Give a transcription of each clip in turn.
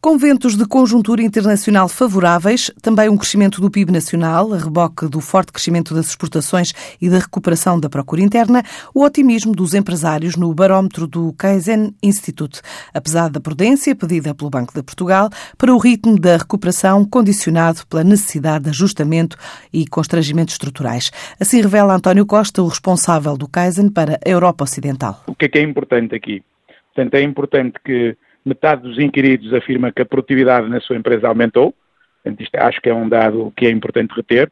Com ventos de conjuntura internacional favoráveis, também um crescimento do PIB nacional, a reboque do forte crescimento das exportações e da recuperação da procura interna, o otimismo dos empresários no barómetro do Kaizen Institute, apesar da prudência pedida pelo Banco de Portugal para o ritmo da recuperação condicionado pela necessidade de ajustamento e constrangimentos estruturais. Assim revela António Costa, o responsável do Kaizen para a Europa Ocidental. O que é que é importante aqui? Portanto, é importante que metade dos inquiridos afirma que a produtividade na sua empresa aumentou, portanto, acho que é um dado que é importante reter.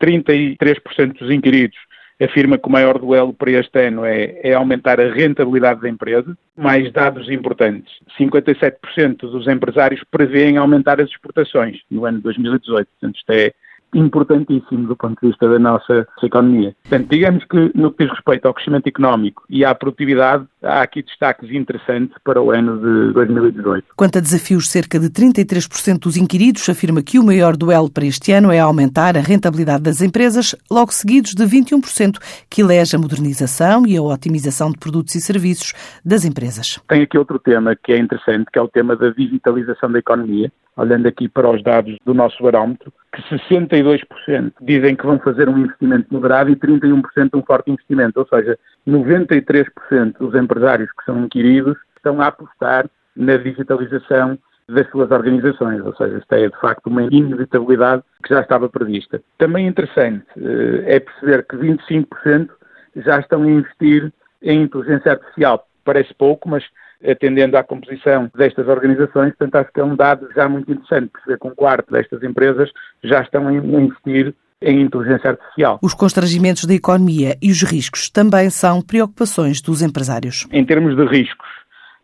33% dos inquiridos afirma que o maior duelo para este ano é, é, aumentar a rentabilidade da empresa. Mais dados importantes: 57% dos empresários prevêem aumentar as exportações no ano de 2018. Portanto, isto é importantíssimo do ponto de vista da nossa economia. Portanto, digamos que no que diz respeito ao crescimento económico e à produtividade, há aqui destaques interessantes para o ano de 2018. Quanto a desafios, cerca de 33% dos inquiridos afirma que o maior duelo para este ano é aumentar a rentabilidade das empresas, logo seguidos de 21% que elege a modernização e a otimização de produtos e serviços das empresas. Tem aqui outro tema que é interessante, que é o tema da digitalização da economia. Olhando aqui para os dados do nosso barómetro, que 62% dizem que vão fazer um investimento moderado e 31% um forte investimento, ou seja, 93% dos empresários que são inquiridos estão a apostar na digitalização das suas organizações, ou seja, isto é de facto uma inevitabilidade que já estava prevista. Também interessante eh, é perceber que 25% já estão a investir em inteligência artificial. Parece pouco, mas atendendo à composição destas organizações, portanto acho que é um dado já muito interessante perceber que um quarto destas empresas já estão a investir em inteligência artificial. Os constrangimentos da economia e os riscos também são preocupações dos empresários. Em termos de riscos,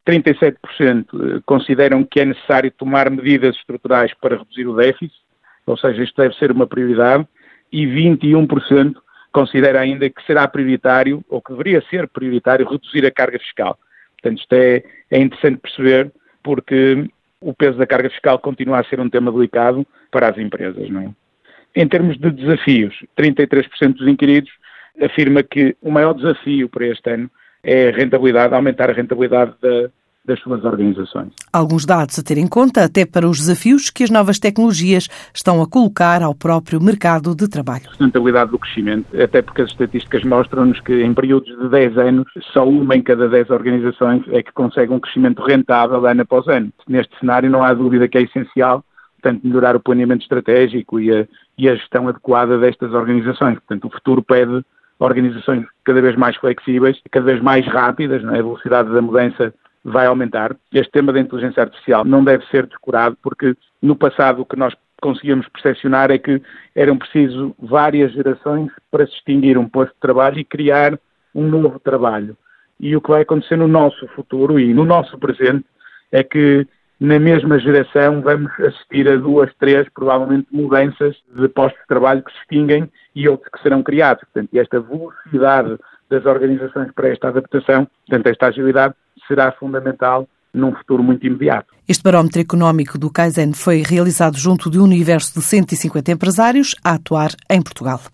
37% eh, consideram que é necessário tomar medidas estruturais para reduzir o déficit, ou seja, isto deve ser uma prioridade, e 21% considera ainda que será prioritário, ou que deveria ser prioritário, reduzir a carga fiscal. Portanto, isto é, é interessante perceber, porque o peso da carga fiscal continua a ser um tema delicado para as empresas, não é? Em termos de desafios, 33% dos inquiridos afirma que o maior desafio para este ano é a rentabilidade, aumentar a rentabilidade da, das suas organizações. Alguns dados a ter em conta, até para os desafios que as novas tecnologias estão a colocar ao próprio mercado de trabalho. A sustentabilidade do crescimento, até porque as estatísticas mostram-nos que em períodos de 10 anos, só uma em cada 10 organizações é que consegue um crescimento rentável ano após ano. Neste cenário não há dúvida que é essencial portanto, melhorar o planeamento estratégico e a, e a gestão adequada destas organizações. Portanto, o futuro pede organizações cada vez mais flexíveis, cada vez mais rápidas, é? a velocidade da mudança vai aumentar. Este tema da inteligência artificial não deve ser descurado, porque no passado o que nós conseguíamos percepcionar é que eram preciso várias gerações para se extinguir um posto de trabalho e criar um novo trabalho. E o que vai acontecer no nosso futuro e no nosso presente é que na mesma geração vamos assistir a duas, três, provavelmente, mudanças de postos de trabalho que se extinguem e outros que serão criados. Portanto, esta velocidade das organizações para esta adaptação, portanto, esta agilidade, será fundamental num futuro muito imediato. Este barómetro económico do Kaizen foi realizado junto de um universo de 150 empresários a atuar em Portugal.